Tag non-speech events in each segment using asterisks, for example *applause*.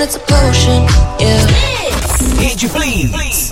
one that's a potion, yeah. Rede Blitz.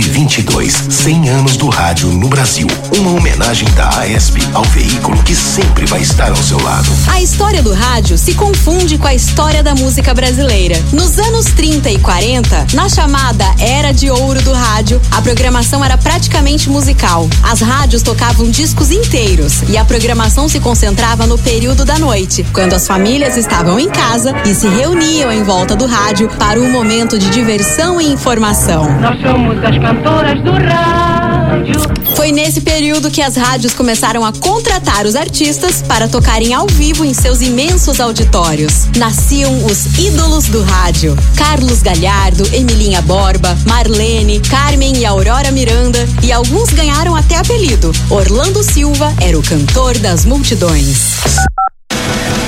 2022, 100 anos do rádio no Brasil. Uma homenagem da AESP ao veículo que sempre vai estar ao seu lado. A história do rádio se confunde com a história da música brasileira. Nos anos 30 e 40, na chamada Era de Ouro do Rádio, a programação era praticamente musical. As rádios tocavam discos inteiros e a programação se concentrava no período da noite, quando as famílias estavam em casa e se reuniam em volta do rádio para um momento de diversão e informação. Nós somos as cantoras do rádio. Foi nesse período que as rádios começaram a contratar os artistas para tocarem ao vivo em seus imensos auditórios. Nasciam os ídolos do rádio: Carlos Galhardo, Emilinha Borba, Marlene, Carmen e Aurora Miranda, e alguns ganharam até apelido. Orlando Silva era o cantor das multidões.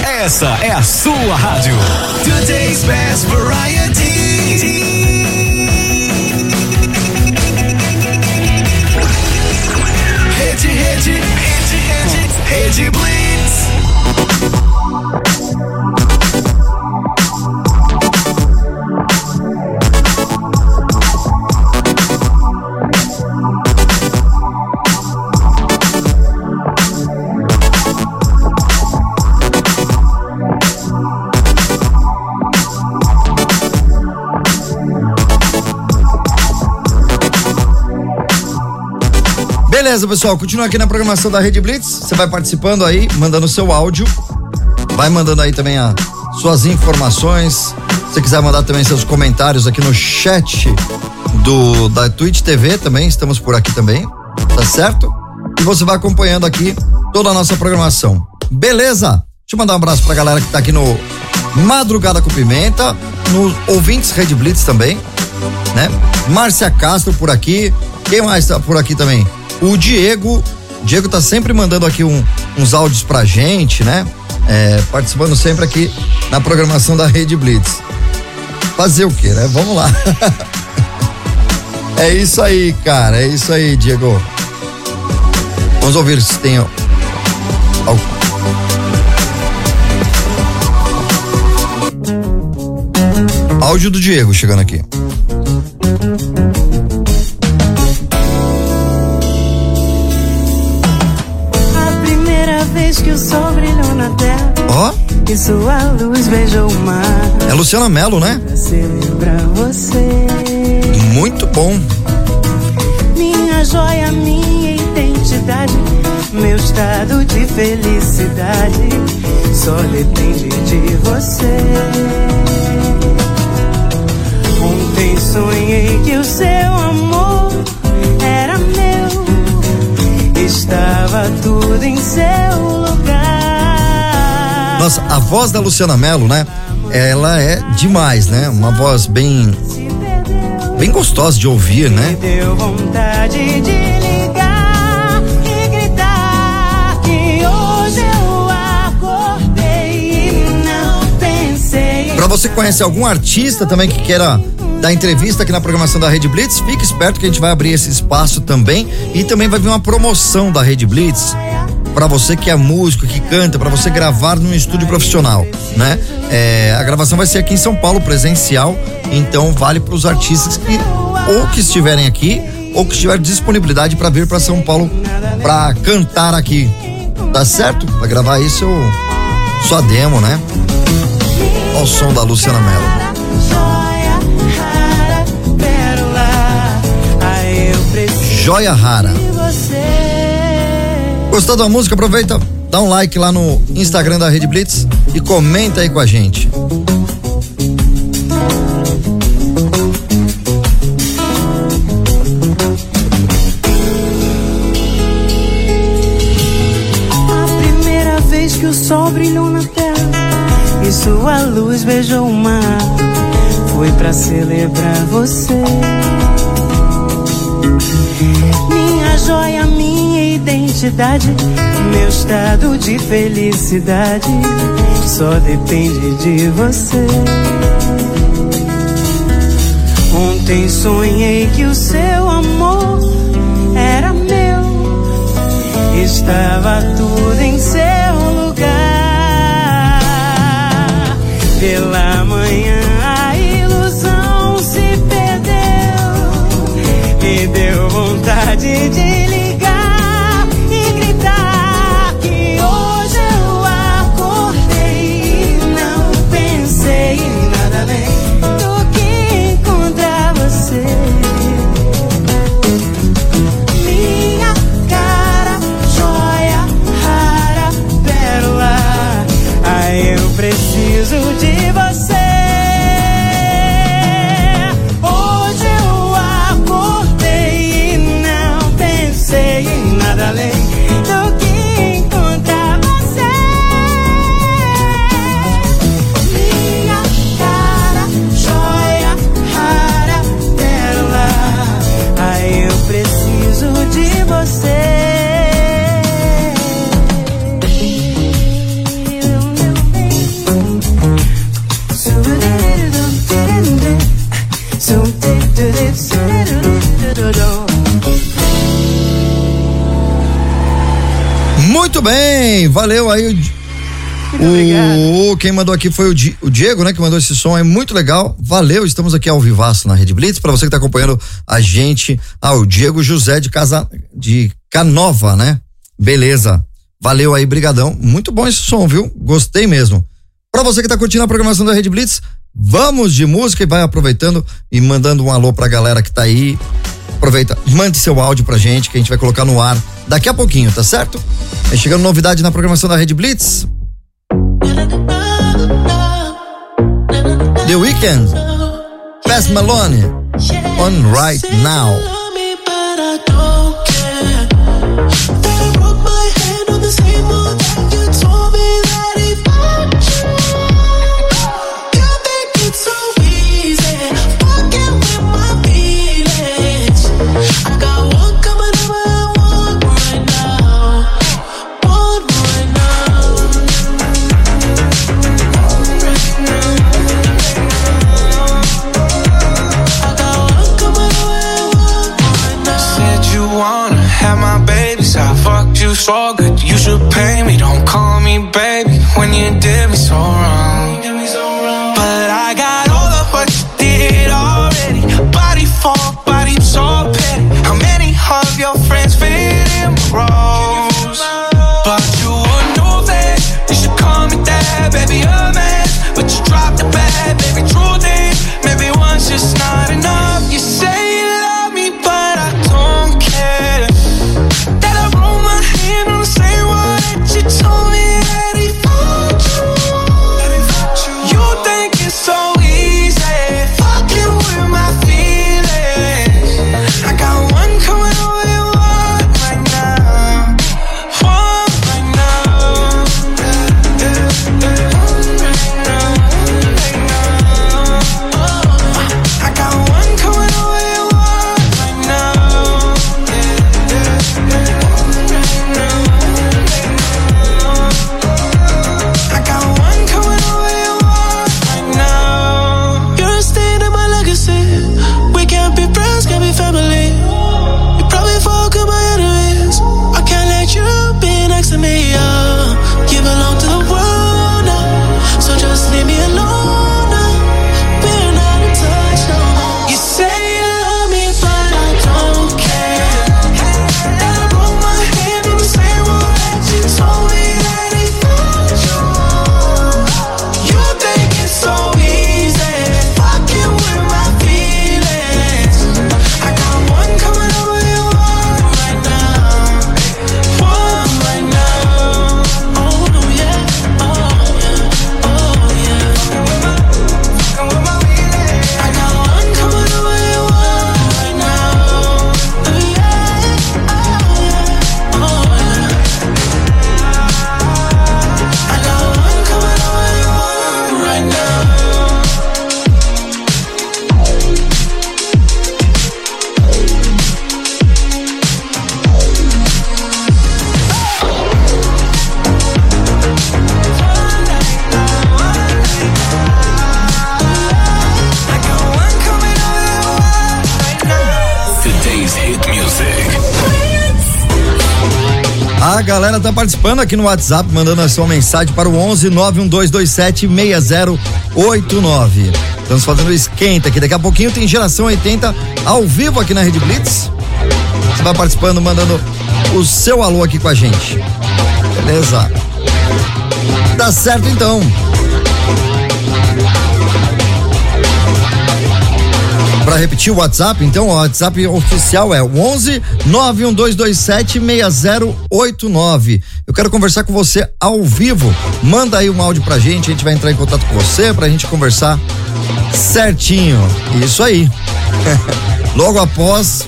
Essa é a sua rádio. Today's best variety. Rede, rede Beleza, pessoal, continua aqui na programação da Rede Blitz. Você vai participando aí, mandando seu áudio. Vai mandando aí também as suas informações. Se quiser mandar também seus comentários aqui no chat do da Twitch TV também, estamos por aqui também, tá certo? E você vai acompanhando aqui toda a nossa programação. Beleza? Deixa eu mandar um abraço pra galera que tá aqui no Madrugada com Pimenta, nos ouvintes Rede Blitz também, né? Márcia Castro por aqui. Quem mais tá por aqui também? O Diego. Diego tá sempre mandando aqui um- uns áudios pra gente, né? É, participando sempre aqui na programação da Rede Blitz. Fazer o quê, né? Vamos lá. *laughs* é isso aí, cara. É isso aí, Diego. Vamos ouvir se tem. al- Áudio do Diego chegando aqui. Vez que o sol brilhou na terra Ó, e sua luz beijou o mar. é Luciana Mello, né? Pra celebrar você, Muito bom. minha joia, minha identidade, meu estado de felicidade só depende de você. Ontem sonhei que o seu amor era meu, estava tudo em seu. Nossa, a voz da Luciana Mello, né? Ela é demais, né? Uma voz bem bem gostosa de ouvir, né? Pra você que conhece algum artista também que queira dar entrevista aqui na programação da Rede Blitz, fique esperto que a gente vai abrir esse espaço também e também vai vir uma promoção da Rede Blitz para você que é músico, que canta, para você gravar num estúdio profissional, né? É, a gravação vai ser aqui em São Paulo presencial, então vale para os artistas que ou que estiverem aqui ou que tiver disponibilidade para vir para São Paulo para cantar aqui. Tá certo? Para gravar isso eu só demo, né? Olha o som da Luciana Mello. Joia rara, Gostou da música? Aproveita, dá um like lá no Instagram da Rede Blitz e comenta aí com a gente. A primeira vez que o sol brilhou na terra e sua luz beijou o mar foi pra celebrar você. Minha joia, identidade, meu estado de felicidade só depende de você. Ontem sonhei que o seu amor era meu. Estava tudo em seu lugar. pela manhã a ilusão se perdeu e deu vontade de Muito bem, valeu aí o. O, quem mandou aqui foi o, Di- o Diego, né? Que mandou esse som, é muito legal. Valeu, estamos aqui ao vivaço na Rede Blitz. Para você que tá acompanhando a gente, ah, o Diego José de Casa de Canova, né? Beleza. Valeu aí, brigadão. Muito bom esse som, viu? Gostei mesmo. Para você que tá curtindo a programação da Rede Blitz, vamos de música e vai aproveitando e mandando um alô pra galera que tá aí. Aproveita, mande seu áudio pra gente que a gente vai colocar no ar daqui a pouquinho, tá certo? É chegando novidade na programação da Rede Blitz. The Weeknd, Fast Malone, on right now. Galera tá participando aqui no WhatsApp, mandando a sua mensagem para o 11 91227 6089. Estamos fazendo esquenta aqui. Daqui a pouquinho tem geração 80 ao vivo aqui na Rede Blitz. Você vai participando, mandando o seu alô aqui com a gente. Beleza? Tá certo então. Para repetir o WhatsApp, então, o WhatsApp oficial é 11 91227 6089. Eu quero conversar com você ao vivo. Manda aí um áudio pra gente, a gente vai entrar em contato com você pra gente conversar certinho. Isso aí. *laughs* Logo após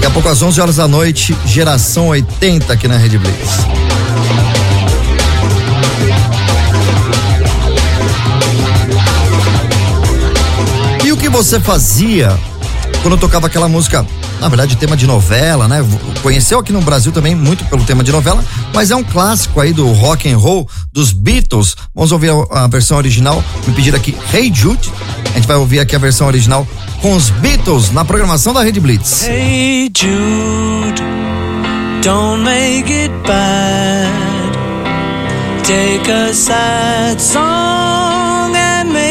Daqui a pouco às 11 horas da noite, geração 80 aqui na Rede Blitz. Você fazia quando tocava aquela música, na verdade, tema de novela, né? Conheceu aqui no Brasil também muito pelo tema de novela, mas é um clássico aí do rock and roll dos Beatles. Vamos ouvir a, a versão original. Me pediram aqui Hey Jude. A gente vai ouvir aqui a versão original com os Beatles na programação da Rede Blitz. Hey Jude, don't make it bad. Take a sad song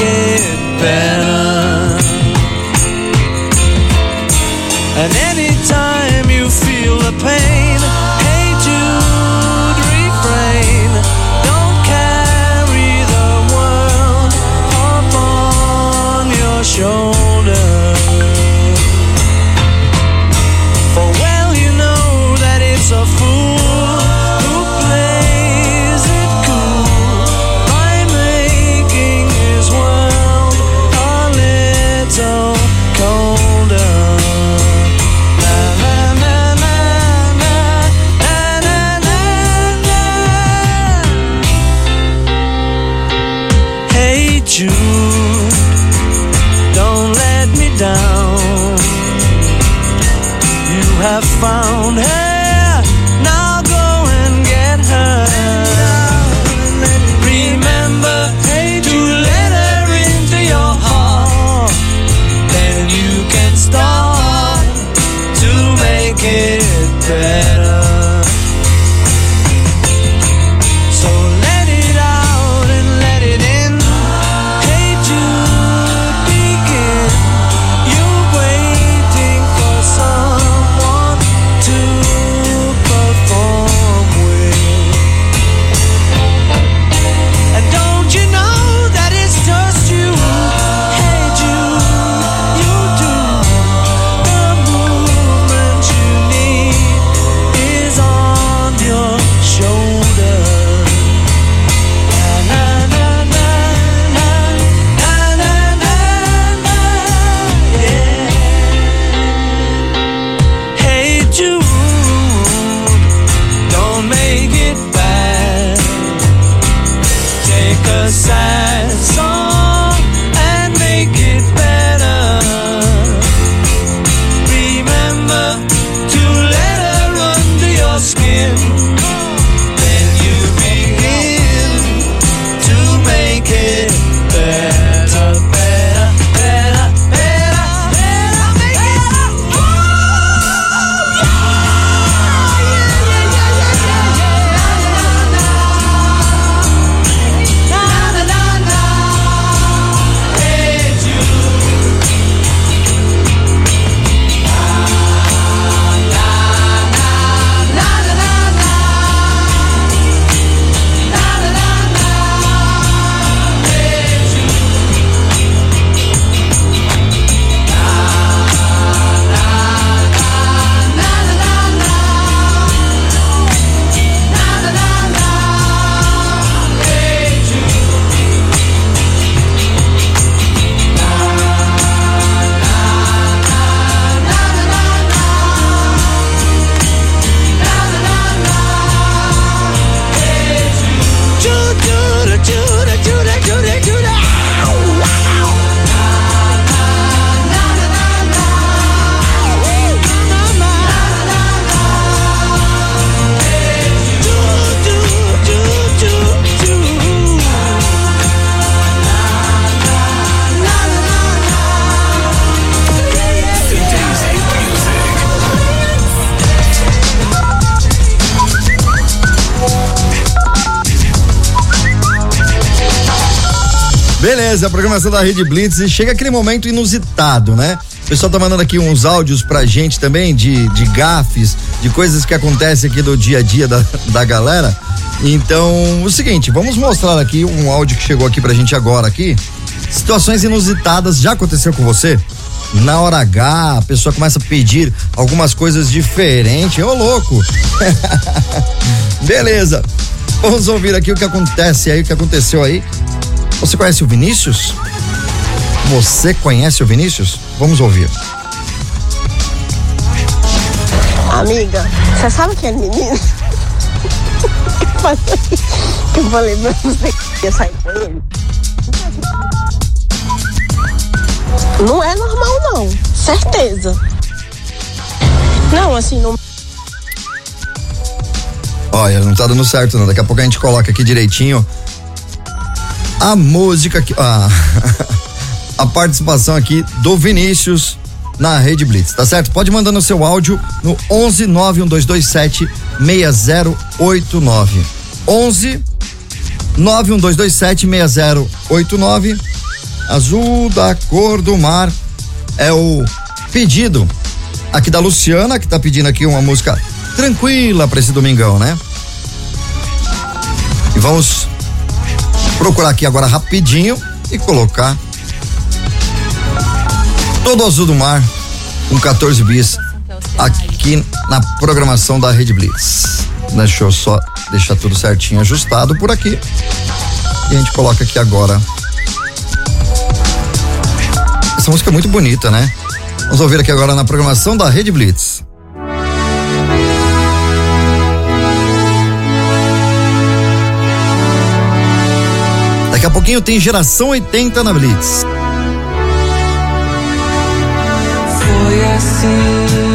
to make it better. Da Rede Blitz e chega aquele momento inusitado, né? O pessoal tá mandando aqui uns áudios pra gente também de, de gafes, de coisas que acontecem aqui do dia a dia da, da galera. Então, o seguinte, vamos mostrar aqui um áudio que chegou aqui pra gente agora aqui. Situações inusitadas já aconteceu com você? Na hora H, a pessoa começa a pedir algumas coisas diferentes. Ô, louco! *laughs* Beleza. Vamos ouvir aqui o que acontece aí, o que aconteceu aí. Você conhece o Vinícius? Você conhece o Vinícius? Vamos ouvir. Amiga, você sabe aquele menino? *laughs* que eu falei pra você que ia sair com ele? Não é normal, não. Certeza. Não, assim, não. Olha, não tá dando certo não. Daqui a pouco a gente coloca aqui direitinho a música aqui, a, *laughs* a participação aqui do Vinícius na Rede Blitz, tá certo? Pode mandar no seu áudio no 11 91227 6089. 11 91227 6089. Azul da cor do mar é o pedido aqui da Luciana, que tá pedindo aqui uma música tranquila para esse domingão, né? E vamos procurar aqui agora rapidinho e colocar todo azul do mar com 14 bis aqui na programação da Rede Blitz. Deixa eu só deixar tudo certinho ajustado por aqui. E a gente coloca aqui agora. Essa música é muito bonita, né? Vamos ouvir aqui agora na programação da Rede Blitz. Daqui a pouquinho tem geração 80 na Blitz. Foi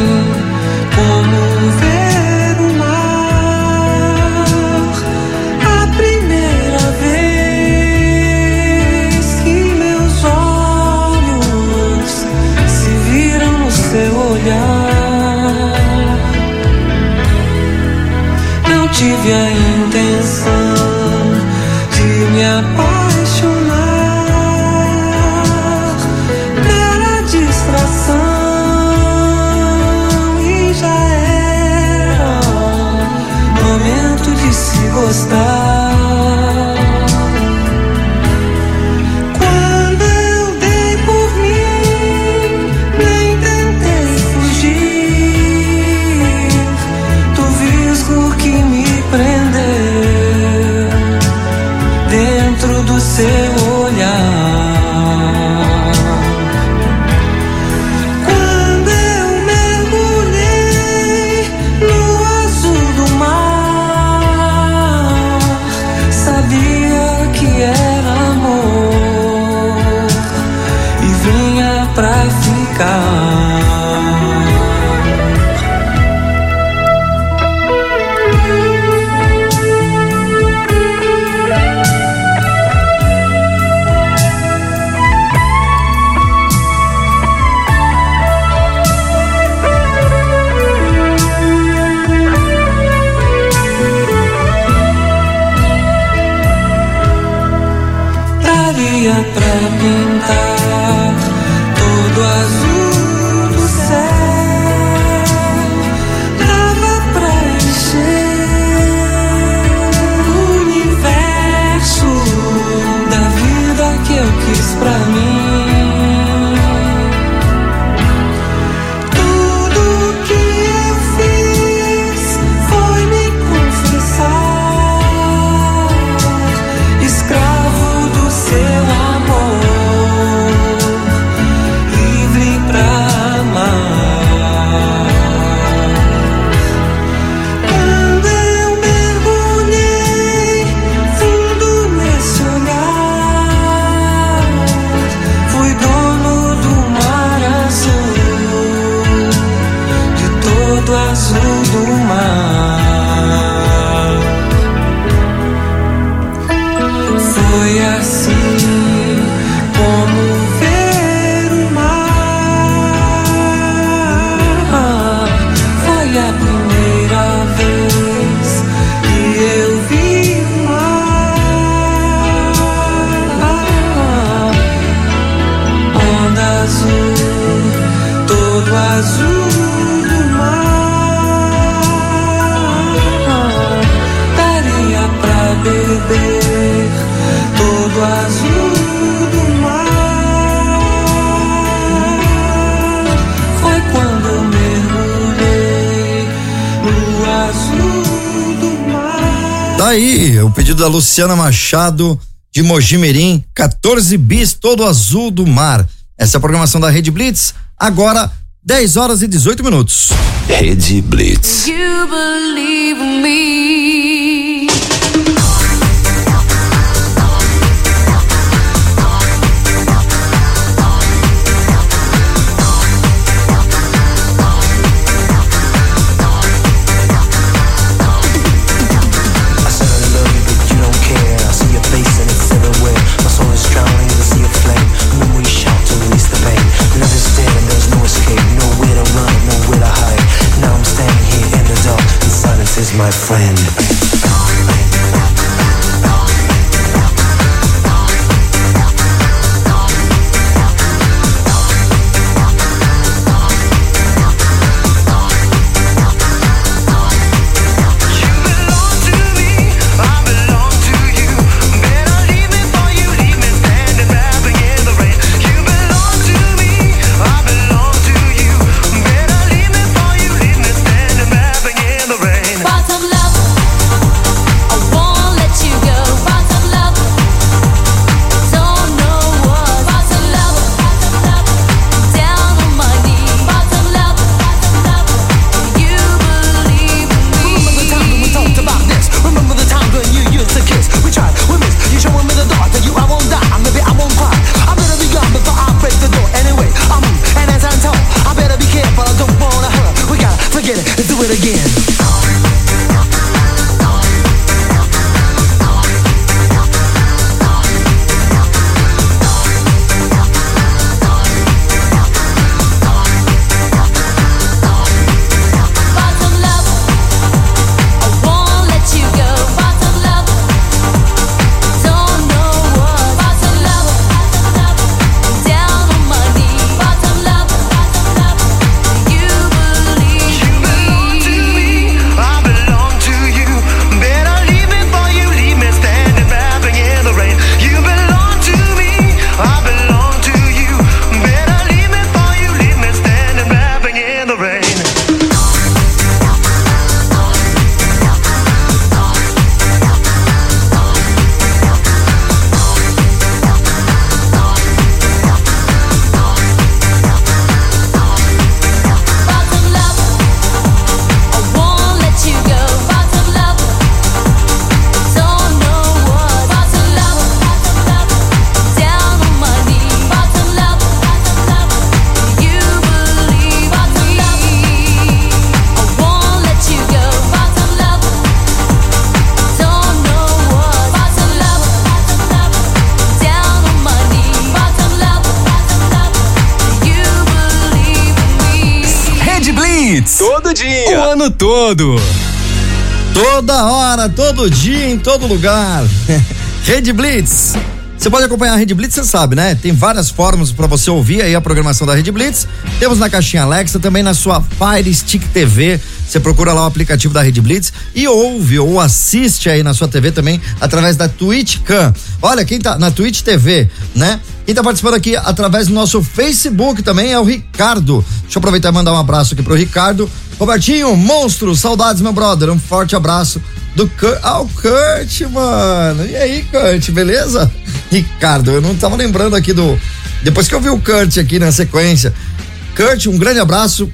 Tá o pedido da Luciana Machado de Mojimirim, 14 bis todo azul do mar. Essa é a programação da Rede Blitz. Agora, 10 horas e 18 minutos. Rede Blitz. You believe me. My friend. Ano todo. Toda hora, todo dia, em todo lugar. *laughs* Rede Blitz. Você pode acompanhar a Rede Blitz, você sabe, né? Tem várias formas para você ouvir aí a programação da Rede Blitz. Temos na caixinha Alexa, também na sua Fire Stick TV. Você procura lá o aplicativo da Rede Blitz e ouve ou assiste aí na sua TV também através da Twitch Cam. Olha, quem tá na Twitch TV, né? Quem tá participando aqui através do nosso Facebook também é o Ricardo. Deixa eu aproveitar e mandar um abraço aqui pro Ricardo. Robertinho, monstro, saudades, meu brother. Um forte abraço do Kurt. Ah, o Kurt, mano. E aí, Kurt, beleza? *laughs* Ricardo, eu não tava lembrando aqui do. Depois que eu vi o Kurt aqui na sequência. Kurt, um grande abraço.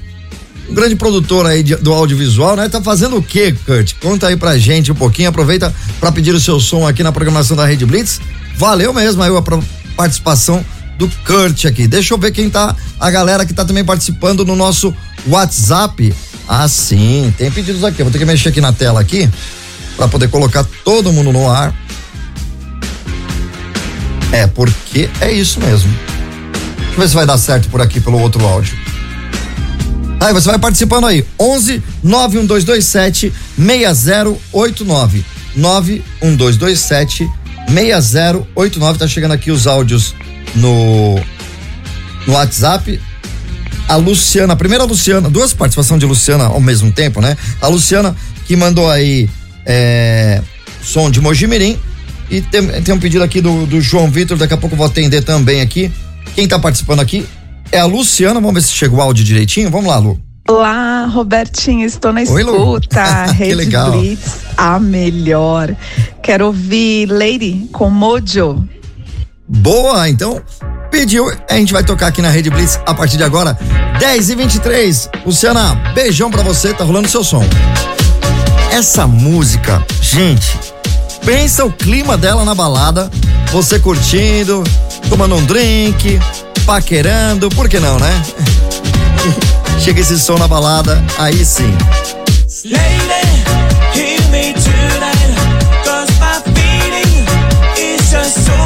Um grande produtor aí de- do audiovisual, né? Tá fazendo o quê, Kurt? Conta aí pra gente um pouquinho. Aproveita pra pedir o seu som aqui na programação da Rede Blitz. Valeu mesmo aí a participação do Kurt aqui. Deixa eu ver quem tá, a galera que tá também participando no nosso WhatsApp. Ah, sim, tem pedidos aqui. Eu Vou ter que mexer aqui na tela aqui pra poder colocar todo mundo no ar. É, porque é isso mesmo. Deixa eu ver se vai dar certo por aqui pelo outro áudio. Aí você vai participando aí. 11 91227 6089. 91227 6089. Tá chegando aqui os áudios no no WhatsApp. A Luciana, a primeira Luciana, duas participações de Luciana ao mesmo tempo, né? A Luciana que mandou aí é, som de Mojimirim e tem, tem um pedido aqui do, do João Vitor, daqui a pouco eu vou atender também aqui. Quem tá participando aqui é a Luciana, vamos ver se chega o áudio direitinho. Vamos lá, Lu. Olá, Robertinho, estou na Oi, escuta. *laughs* Que Rede legal. Blitz, a melhor. Quero ouvir Lady com Mojo. Boa, então pediu, a gente vai tocar aqui na Rede Blitz a partir de agora, 10 e 23 Luciana, beijão pra você, tá rolando seu som. Essa música, gente, pensa o clima dela na balada, você curtindo, tomando um drink, paquerando, por que não, né? *laughs* Chega esse som na balada, aí sim. Lady, hear me tonight, 'cause my feeling is just so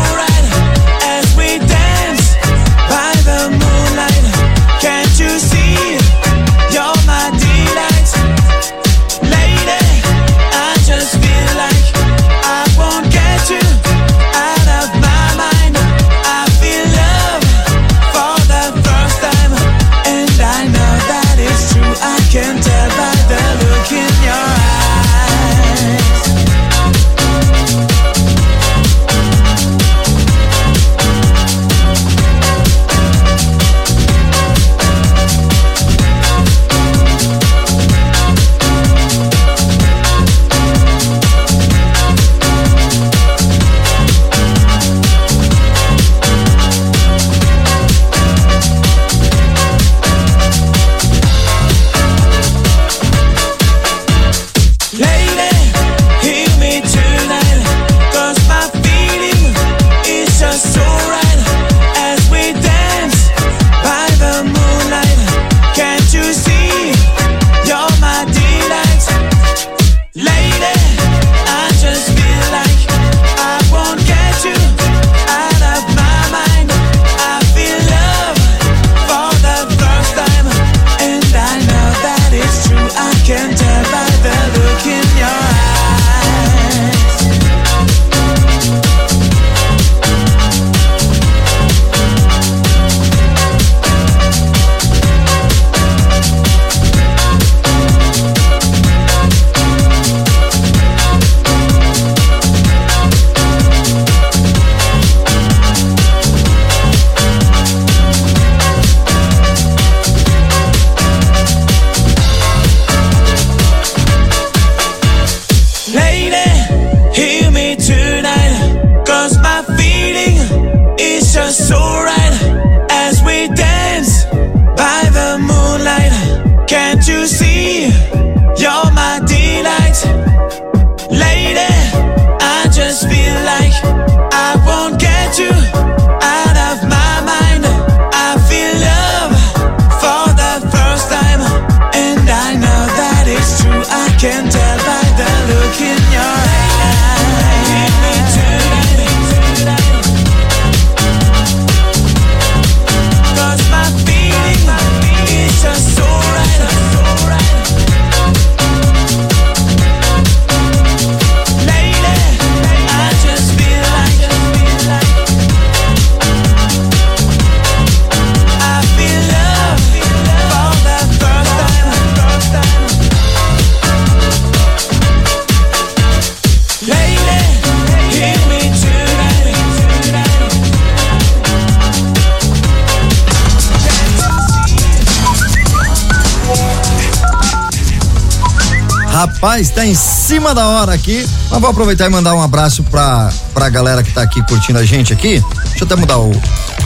Rapaz, tá em cima da hora aqui. Mas vou aproveitar e mandar um abraço pra, pra galera que tá aqui curtindo a gente aqui. Deixa eu até mudar o,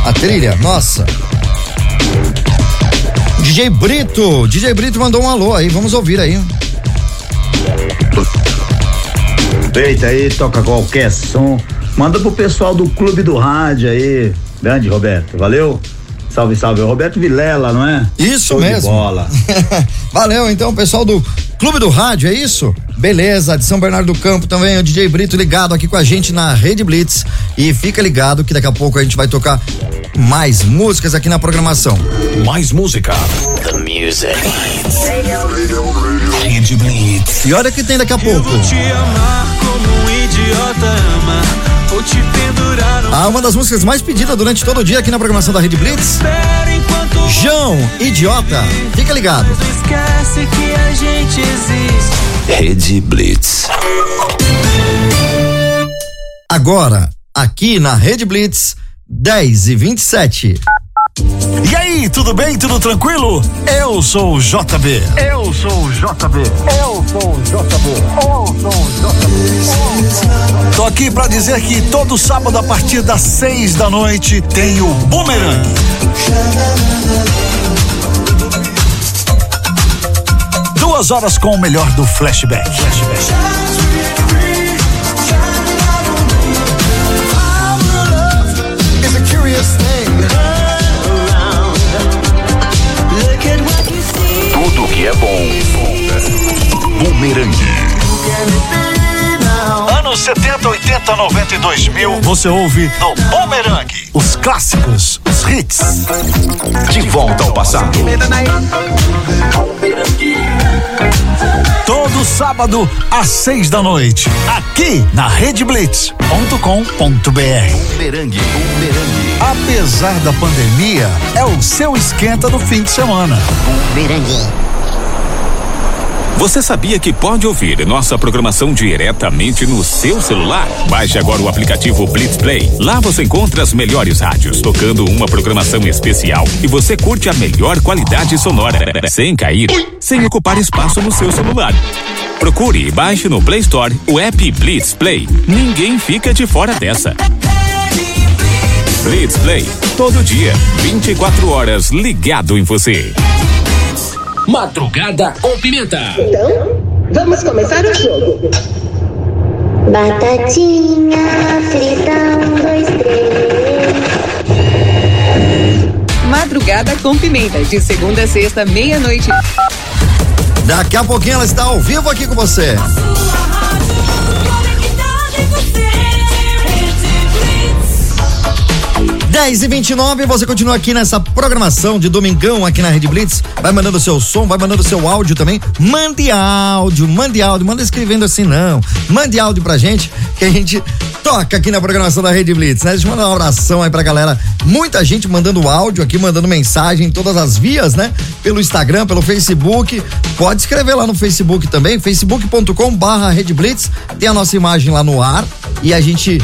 a trilha. Nossa. DJ Brito. DJ Brito mandou um alô aí. Vamos ouvir aí. Aproveita aí, toca qualquer som. Manda pro pessoal do Clube do Rádio aí. Grande Roberto, valeu? Salve, salve. É o Roberto Vilela, não é? Isso Show de mesmo. bola. *laughs* Valeu, então, pessoal do Clube do Rádio, é isso? Beleza, de São Bernardo do Campo também, o DJ Brito ligado aqui com a gente na Rede Blitz. E fica ligado que daqui a pouco a gente vai tocar mais músicas aqui na programação. Mais música. The music. Rede Blitz. E olha o que tem daqui a pouco. Vou te amar como um idiota ama. Vou te pendurar no Ah, uma das músicas mais pedidas durante todo o dia aqui na programação da Rede Blitz. enquanto João, idiota. Fica ligado. Esquece que a gente existe. Rede Blitz. Agora, aqui na Rede Blitz, 10 e 27. E aí, tudo bem? Tudo tranquilo? Eu sou o JB. Eu sou o JB. Eu sou o JB. Eu sou o JB. Tô aqui pra dizer que todo sábado a partir das seis da noite tem o Boomerang. Duas horas com o melhor do flashback. flashback. Boomerang. Anos 70, 80, 90 e 2000, você ouve no Boomerang. Os clássicos, os hits. De volta ao passado. Todo sábado às seis da noite, aqui na redeblitz.com.br. Boomerang, boomerang. Apesar da pandemia, é o seu esquenta do fim de semana. Você sabia que pode ouvir nossa programação diretamente no seu celular? Baixe agora o aplicativo Blitz Play. Lá você encontra as melhores rádios tocando uma programação especial e você curte a melhor qualidade sonora, sem cair, sem ocupar espaço no seu celular. Procure e baixe no Play Store o app Blitz Play. Ninguém fica de fora dessa. Blitz Play, todo dia, 24 horas ligado em você. Madrugada com pimenta. Então, vamos começar o jogo. Batatinha frita, um, dois, três. Madrugada com pimenta, de segunda a sexta, meia-noite. Daqui a pouquinho ela está ao vivo aqui com você. Dez e 29 você continua aqui nessa programação de domingão aqui na Rede Blitz. Vai mandando seu som, vai mandando seu áudio também. Mande áudio, mande áudio, manda escrevendo assim não. Mande áudio pra gente que a gente toca aqui na programação da Rede Blitz, né? Deixa eu mandar um abração aí pra galera. Muita gente mandando áudio aqui, mandando mensagem em todas as vias, né? Pelo Instagram, pelo Facebook. Pode escrever lá no Facebook também, facebook.com barra Rede Blitz. Tem a nossa imagem lá no ar e a gente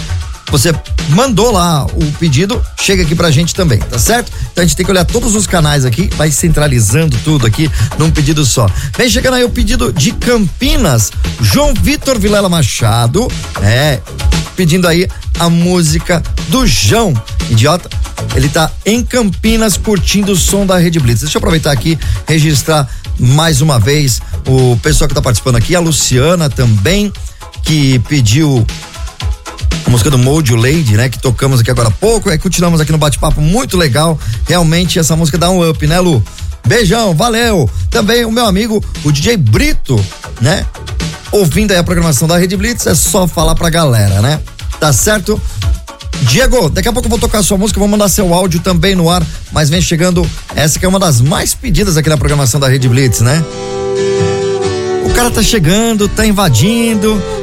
você mandou lá o pedido, chega aqui pra gente também, tá certo? Então a gente tem que olhar todos os canais aqui, vai centralizando tudo aqui num pedido só. Vem chegando aí o pedido de Campinas, João Vitor Vilela Machado, é, pedindo aí a música do João, idiota. Ele tá em Campinas curtindo o som da Rede Blitz. Deixa eu aproveitar aqui, registrar mais uma vez o pessoal que tá participando aqui, a Luciana também, que pediu a música do Mojo Lady, né? Que tocamos aqui agora há pouco. Aí continuamos aqui no bate-papo muito legal. Realmente essa música dá um up, né, Lu? Beijão, valeu. Também o meu amigo, o DJ Brito, né? Ouvindo aí a programação da Rede Blitz, é só falar pra galera, né? Tá certo? Diego, daqui a pouco eu vou tocar sua música, vou mandar seu áudio também no ar, mas vem chegando essa que é uma das mais pedidas aqui na programação da Rede Blitz, né? O cara tá chegando, tá invadindo,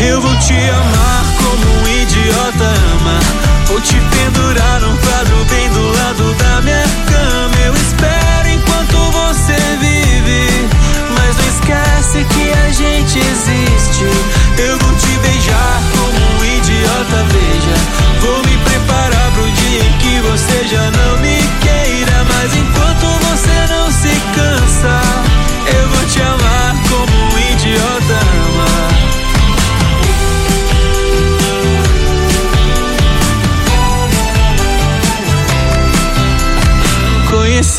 Eu vou te amar como um idiota ama. Vou te pendurar num quadro bem do lado da minha cama. Eu espero enquanto você vive. Mas não esquece que a gente existe. Eu vou te beijar como um idiota, veja. Vou me preparar pro dia em que você já não me queira. Mas enquanto você não se cansa, eu vou te amar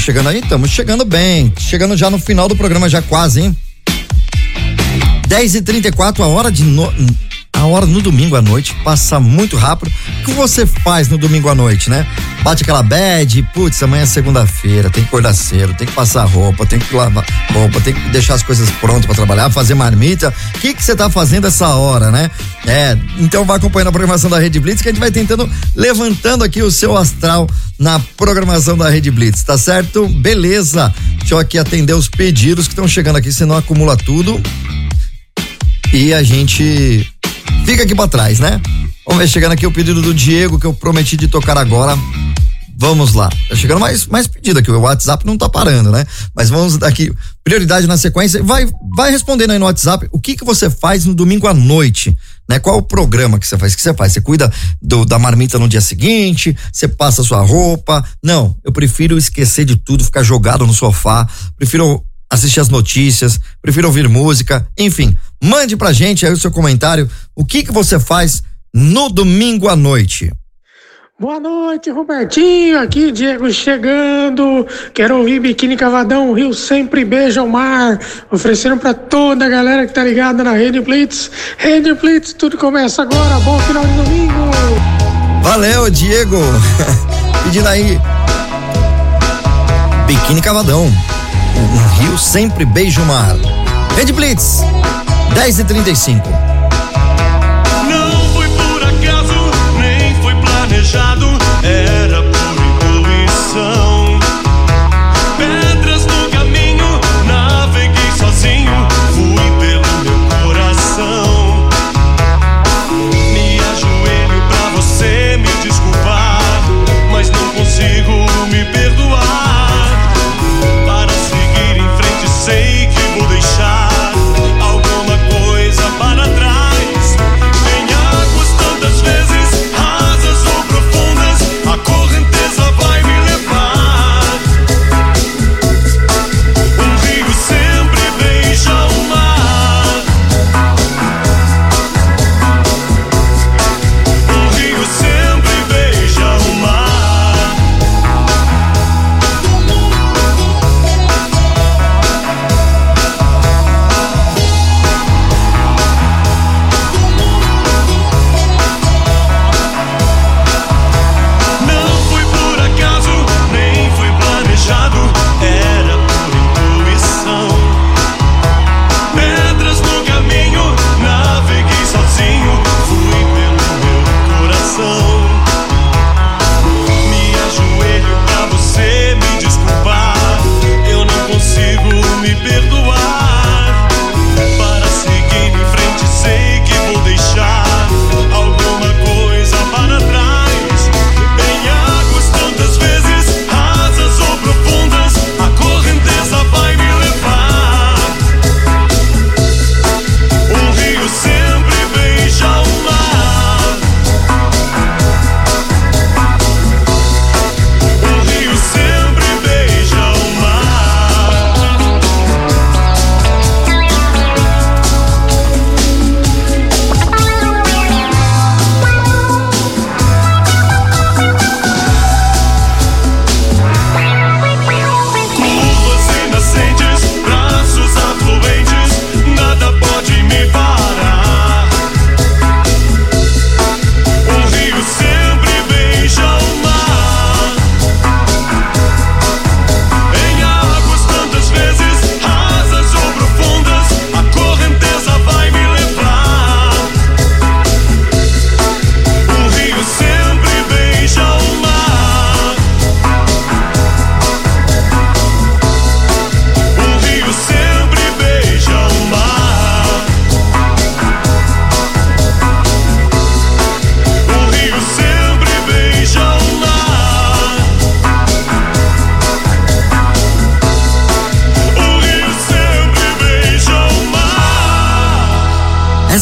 Estamos chegando aí? Estamos chegando bem. Chegando já no final do programa, já quase, hein? 10 e 34 a hora de. No... A hora no domingo à noite passa muito rápido. O que você faz no domingo à noite, né? Bate aquela bad, putz, amanhã é segunda-feira, tem que acordar cedo, tem que passar roupa, tem que lavar roupa, tem que deixar as coisas prontas para trabalhar, fazer marmita. O que que você tá fazendo essa hora, né? É, então vai acompanhando a programação da Rede Blitz que a gente vai tentando levantando aqui o seu astral na programação da Rede Blitz, tá certo? Beleza. Deixa eu aqui atender os pedidos que estão chegando aqui, senão acumula tudo. E a gente fica aqui pra trás, né? Vamos ver, chegando aqui o pedido do Diego que eu prometi de tocar agora. Vamos lá. Tá chegando mais, mais pedido aqui. O WhatsApp não tá parando, né? Mas vamos daqui. Prioridade na sequência. Vai, vai respondendo aí no WhatsApp. O que que você faz no domingo à noite? Né? Qual o programa que você faz? O que você faz? Você cuida do, da marmita no dia seguinte? Você passa sua roupa? Não, eu prefiro esquecer de tudo, ficar jogado no sofá. Prefiro assistir as notícias, prefiro ouvir música, enfim. Mande pra gente aí o seu comentário. O que que você faz no domingo à noite? Boa noite, Robertinho. Aqui, Diego chegando. Quero ouvir Biquíni Cavadão, Rio sempre beija o mar. Oferecendo pra toda a galera que tá ligada na Rede Blitz. Rede Blitz, tudo começa agora. Bom final de domingo. Valeu, Diego. *laughs* Pedindo aí. Biquíni Cavadão. O Rio sempre beija o mar. Rede Blitz, 10 e 35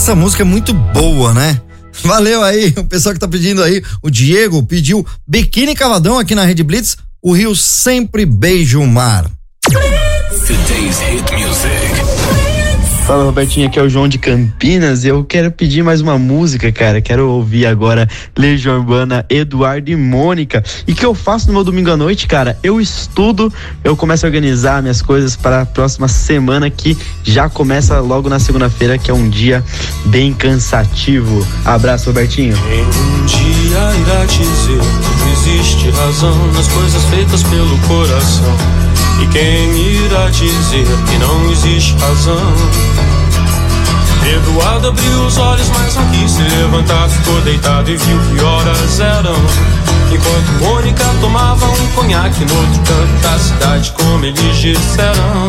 Essa música é muito boa, né? Valeu aí, o pessoal que tá pedindo aí. O Diego pediu Biquíni Cavadão aqui na Rede Blitz. O Rio sempre beija o mar. Today's hit music. Fala Robertinho, aqui é o João de Campinas. Eu quero pedir mais uma música, cara. Quero ouvir agora Legião Urbana, Eduardo e Mônica. E que eu faço no meu domingo à noite, cara? Eu estudo, eu começo a organizar minhas coisas para a próxima semana que já começa logo na segunda-feira, que é um dia bem cansativo. Abraço, Robertinho. Um dia irá dizer que existe razão nas coisas feitas pelo coração. E quem irá dizer que não existe razão? Eduardo abriu os olhos, mas não quis se levantar. Ficou deitado e viu que horas eram. Enquanto Mônica tomava um conhaque no outro canto da cidade, como eles disseram.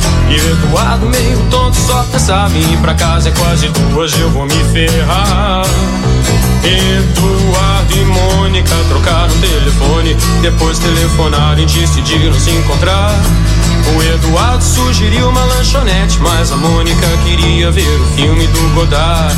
E Eduardo, meio tonto, só pensava em ir pra casa. É quase duas, eu vou me ferrar. Eduardo e Mônica trocaram telefone. Depois telefonaram e decidiram se encontrar. O Eduardo sugeriu uma lanchonete, mas a Mônica queria ver o filme do Godard.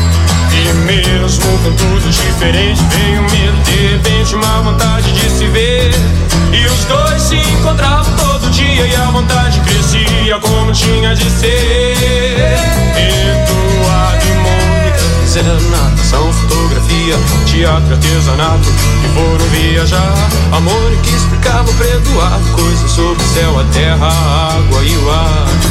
E mesmo com tudo diferente, veio medo, de repente uma vontade de se ver. E os dois se encontravam todo dia e a vontade crescia como tinha de ser. Eduardo e Mônica fizeram natação, fotografia, teatro, artesanato e foram viajar. A Mônica explicava pra Eduardo coisas sobre o céu, a terra, a água e o ar.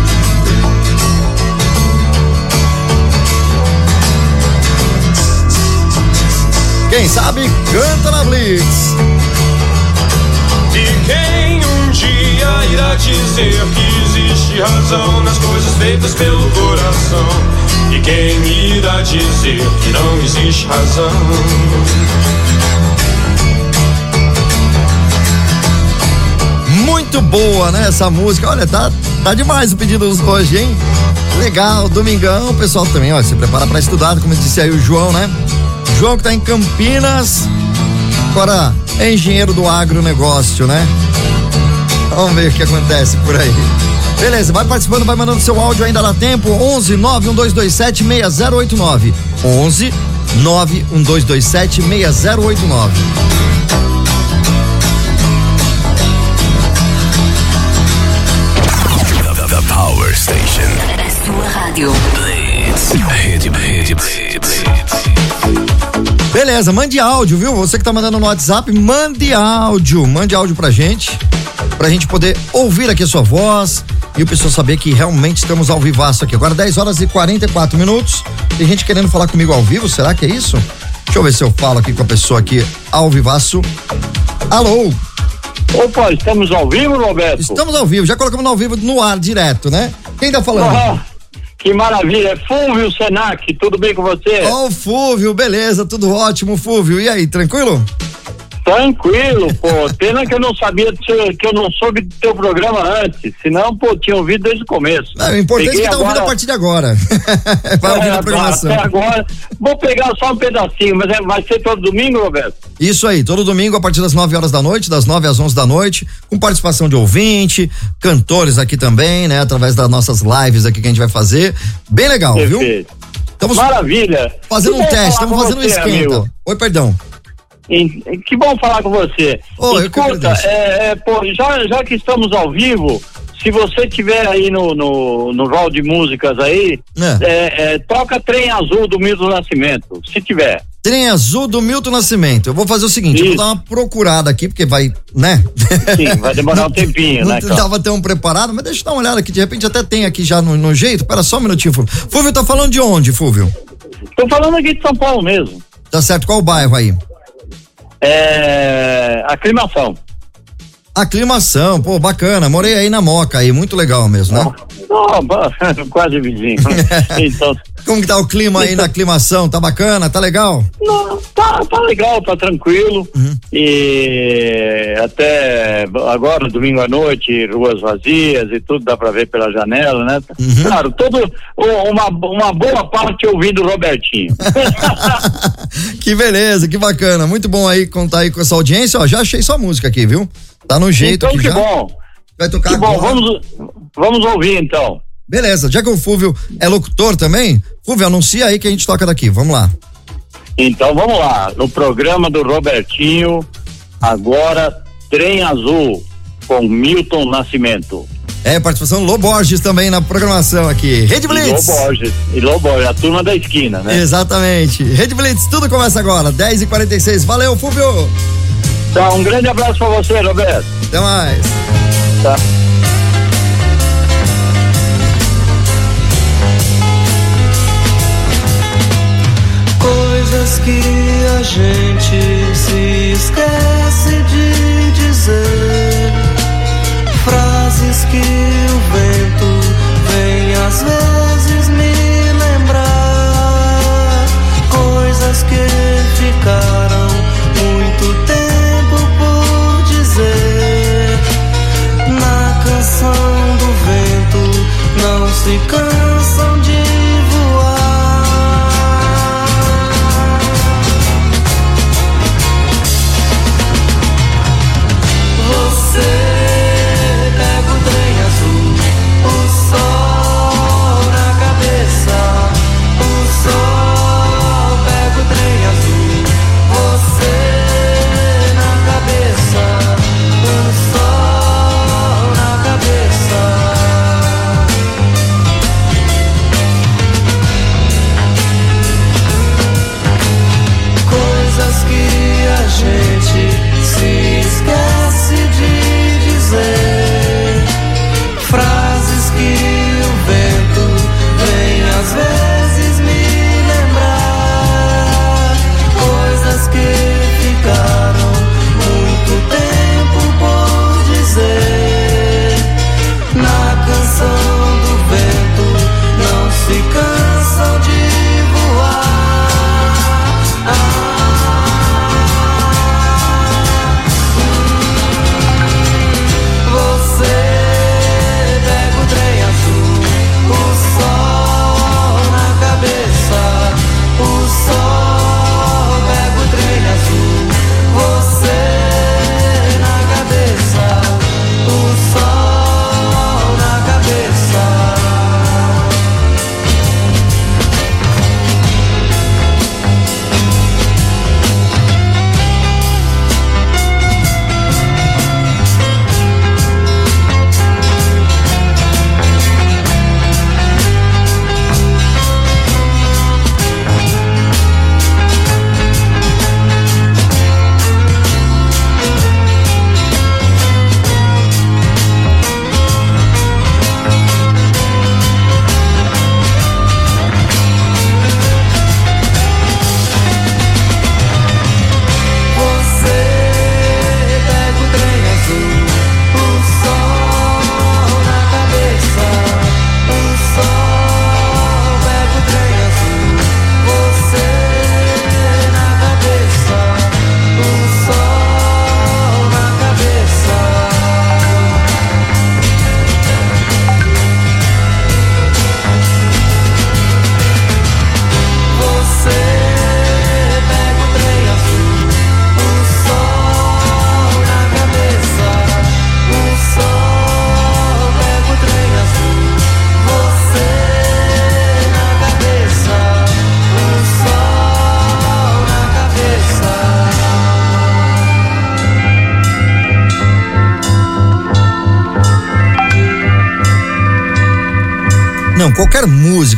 Quem sabe canta na Blitz. E quem um dia irá dizer que existe razão nas coisas feitas pelo coração? E quem irá dizer que não existe razão? Muito boa, né? Essa música. Olha, tá, tá demais o pedido hoje, hein? Legal, domingão, o pessoal também, ó, se prepara pra estudar, como disse aí o João, né? João que tá em Campinas, agora é engenheiro do agronegócio, né? Vamos ver o que acontece por aí. Beleza, vai participando, vai mandando seu áudio, ainda dá tempo. 11 91227 6089. 11 91227 6089. The, Power Station. Sua rádio. Blitz. Rede, rede, Blitz. Beleza, mande áudio, viu? Você que tá mandando no WhatsApp, mande áudio. Mande áudio pra gente. Pra gente poder ouvir aqui a sua voz e o pessoal saber que realmente estamos ao vivaço aqui. Agora 10 horas e 44 minutos. Tem gente querendo falar comigo ao vivo, será que é isso? Deixa eu ver se eu falo aqui com a pessoa aqui ao vivaço. Alô? Opa, estamos ao vivo, Roberto? Estamos ao vivo, já colocamos no ao vivo no ar direto, né? Quem tá falando? Ah, que maravilha, é Senac, tudo bem com você? Ó, o Fúvio, beleza, tudo ótimo, Fúvio. E aí, tranquilo? Tranquilo, pô, pena que eu não sabia, seu- que eu não soube do teu programa antes, senão, pô, tinha ouvido desde o começo. Não, o importante é Peguei que tá ouvindo a agora- partir de agora. *laughs* Vai ouvir É, a programação. Até agora, vou pegar só um pedacinho, mas é- vai ser todo domingo, Roberto? Isso aí, todo domingo a partir das 9 horas da noite, das 9 às 11 da noite, com participação de ouvinte, cantores aqui também, né? Através das nossas lives aqui que a gente vai fazer. Bem legal, viu? Perfeito. Estamos Maravilha. fazendo um teste, estamos fazendo um você, esquenta. amigo. Oi, perdão. Em- Que bom falar com você. Oh, Escuta, é, é, pô, já, já que estamos ao vivo, se você tiver aí no, no, no rol de músicas aí, é, é, toca Trem Azul do Milton Nascimento, se tiver. Trem azul do Milton Nascimento. Eu vou fazer o seguinte, eu vou dar uma procurada aqui, porque vai, né? Sim, vai demorar *laughs* um tempinho, Não né, cara? tava tão preparado, mas deixa eu dar uma olhada aqui, de repente até tem aqui já no, no jeito. Pera só um minutinho, Fúvio. Fúvio, tá falando de onde, Fúvio? Tô falando aqui de São Paulo mesmo. Tá certo, qual o bairro aí? É, aclimação. Aclimação, pô, bacana. Morei aí na Moca aí, muito legal mesmo, né? Oh, ba- *laughs* quase vizinho. *laughs* então, Como que tá o clima aí na aclimação? Tá bacana? Tá legal? Não, tá, tá legal, tá tranquilo. Uhum. E até agora, domingo à noite, ruas vazias e tudo dá pra ver pela janela, né? Uhum. Claro, todo, uma, uma boa parte ouvindo o Robertinho. *laughs* Que beleza, que bacana. Muito bom aí contar aí com essa audiência. Ó, já achei sua música aqui, viu? Tá no jeito então, aqui que já. bom. Vai tocar Que bom, agora. vamos, vamos ouvir então. Beleza, já que o Fúvio é locutor também, Fúvio, anuncia aí que a gente toca daqui. Vamos lá. Então vamos lá, no programa do Robertinho, agora Trem Azul, com Milton Nascimento. É, participação Lô Borges também na programação aqui. Rede Blitz. Lô Borges, e Lô Borges, a turma da esquina, né? Exatamente. Rede Blitz, tudo começa agora, 10 e 46 Valeu, Fúvio. Tá, um grande abraço pra você, Roberto. Até mais. Tá. Que a gente se esquece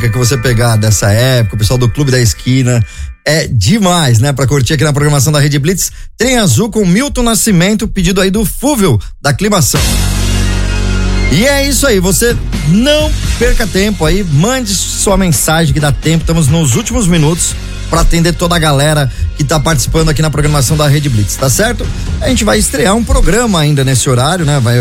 música que você pegar dessa época, o pessoal do Clube da Esquina, é demais, né? Pra curtir aqui na programação da Rede Blitz. Trem Azul com Milton Nascimento, pedido aí do Fúvio, da Climação. E é isso aí, você não perca tempo aí, mande sua mensagem que dá tempo, estamos nos últimos minutos para atender toda a galera que tá participando aqui na programação da Rede Blitz, tá certo? A gente vai estrear um programa ainda nesse horário, né? Vai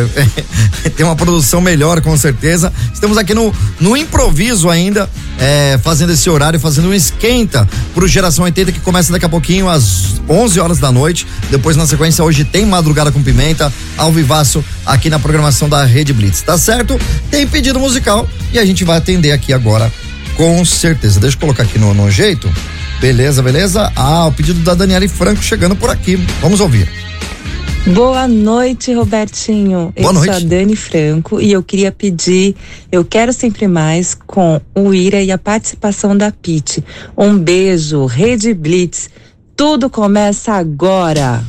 *laughs* ter uma produção melhor com certeza. Estamos aqui no, no improviso ainda, é, fazendo esse horário, fazendo um esquenta pro Geração 80 que começa daqui a pouquinho às 11 horas da noite. Depois na sequência hoje tem Madrugada com Pimenta, ao vivaço aqui na programação da Rede Blitz, tá certo? Tem pedido musical e a gente vai atender aqui agora com certeza. Deixa eu colocar aqui no, no jeito. Beleza, beleza? Ah, o pedido da Daniele Franco chegando por aqui. Vamos ouvir. Boa noite, Robertinho. Boa eu noite. sou a Dani Franco e eu queria pedir Eu Quero Sempre Mais com o Ira e a participação da Pete. Um beijo, Rede Blitz. Tudo começa agora.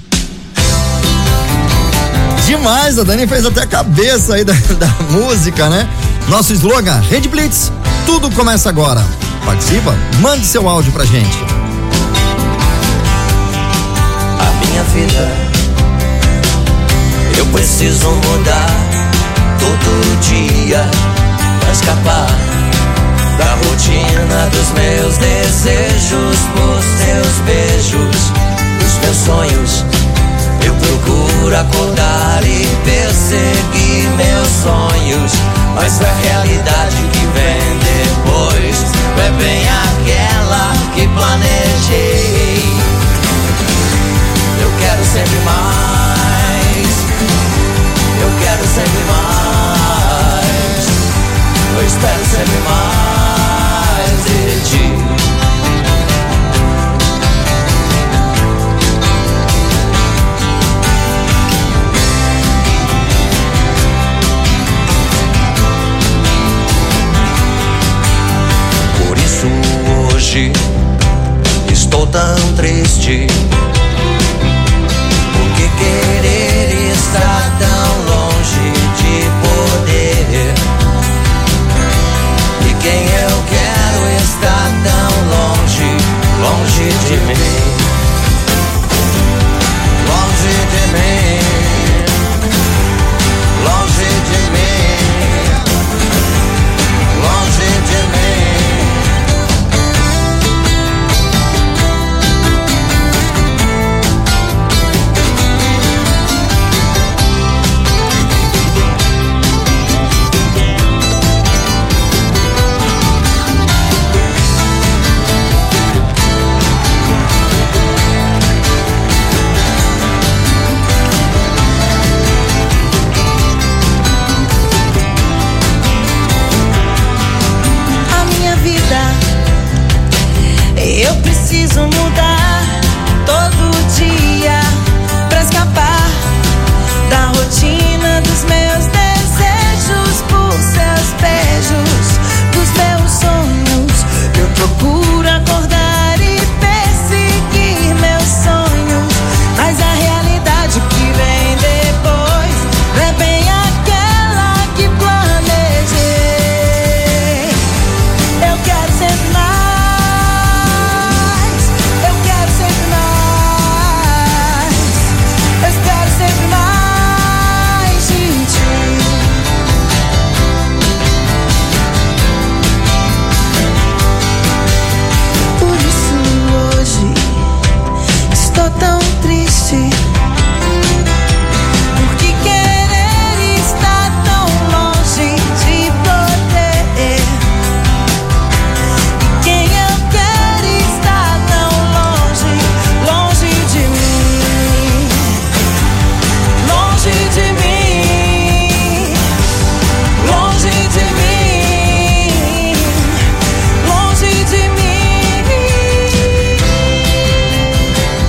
Demais, a Dani fez até a cabeça aí da, *laughs* da música, né? Nosso slogan, Rede Blitz, tudo começa agora. Participa? Mande seu áudio pra gente. a minha vida. Eu preciso mudar todo dia pra escapar da rotina dos meus desejos, por seus beijos, dos meus sonhos. Eu procuro acordar e perseguir meus sonhos, mas a realidade que vem depois é bem aquela que planejei. Eu quero sempre mais. Sempre mais. Eu espero sempre mais de ti. Por isso hoje estou tão triste. Porque querer está longe de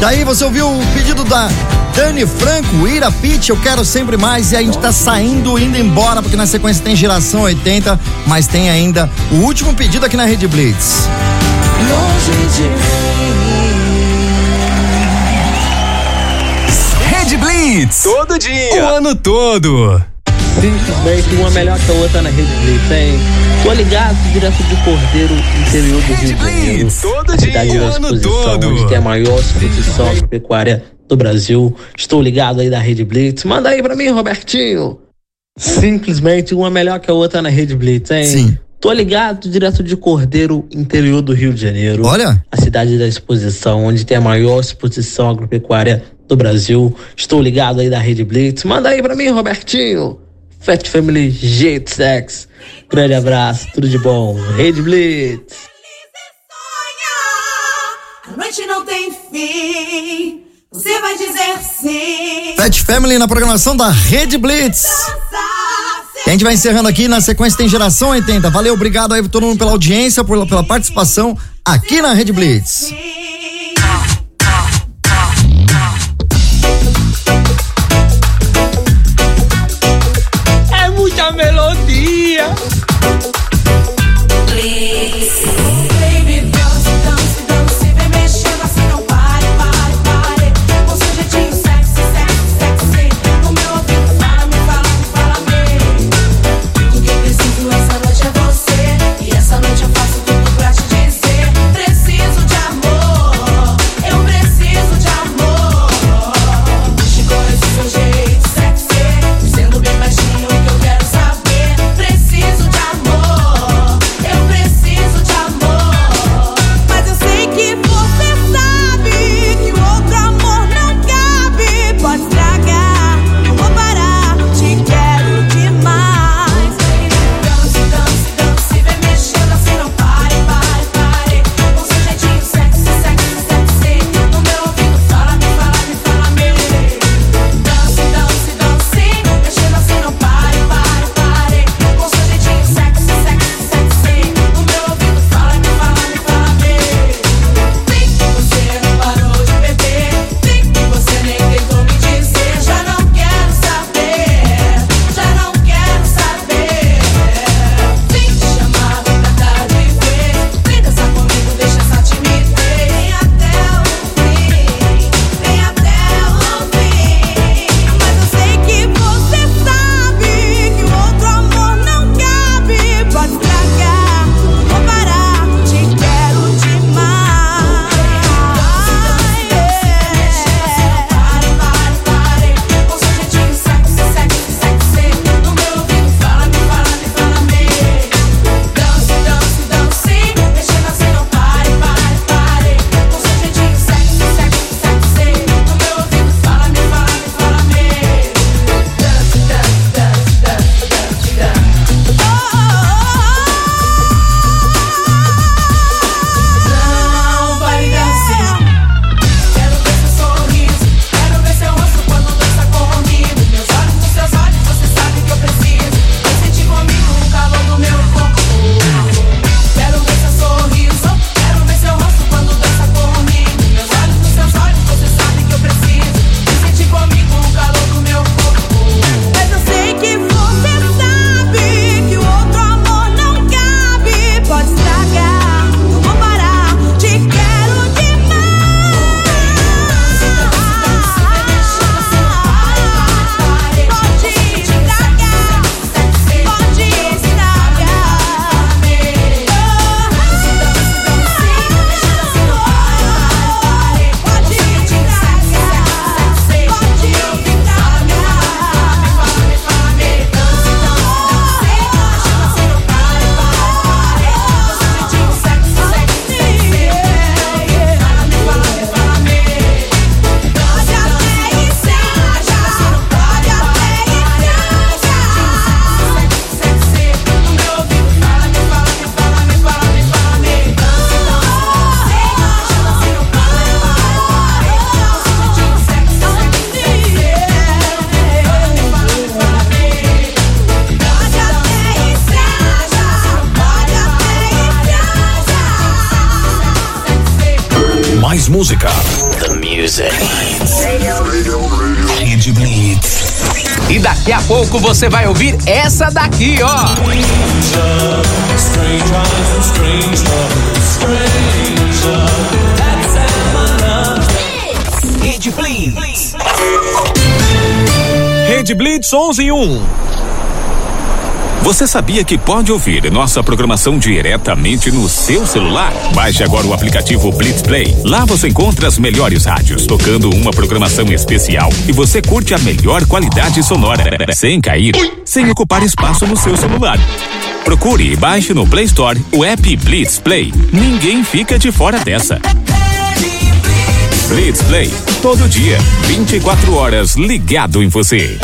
Daí você ouviu o pedido da Dani Franco, Ira Pitt, eu quero sempre mais e a gente tá saindo, indo embora, porque na sequência tem geração 80, mas tem ainda o último pedido aqui na Rede Blitz. Longe de Rede Blitz. Todo dia. O ano todo simplesmente uma melhor que a outra na Rede Blitz, hein? Tô ligado direto de Cordeiro, interior do Rio de Janeiro. Todo cidade dia, ano todo. Onde tem é a maior exposição pecuária do Brasil. Estou ligado aí da Rede Blitz. Manda aí pra mim, Robertinho. Simplesmente uma melhor que a outra na Rede Blitz, hein? Sim. Tô ligado direto de Cordeiro, interior do Rio de Janeiro. Olha. A cidade da exposição, onde tem a maior exposição agropecuária do Brasil. Estou ligado aí da Rede Blitz. Manda aí pra mim, Robertinho. Fat Family Jeito Sex. Grande abraço, tudo de bom. Rede Blitz. A noite não tem fim. Você vai dizer sim. Fat Family na programação da Rede Blitz. E a gente vai encerrando aqui, na sequência tem Geração 80. Valeu, obrigado aí todo mundo pela audiência, pela, pela participação aqui na Rede Blitz. você vai ouvir essa daqui, ó. Rede Blitz Rede Blitz 11 e 1. Você sabia que pode ouvir nossa programação diretamente no seu celular? Baixe agora o aplicativo Blitz Play. Lá você encontra as melhores rádios tocando uma programação especial e você curte a melhor qualidade sonora, sem cair, sem ocupar espaço no seu celular. Procure e baixe no Play Store o app Blitz Play. Ninguém fica de fora dessa. Blitz Play, todo dia, 24 horas ligado em você.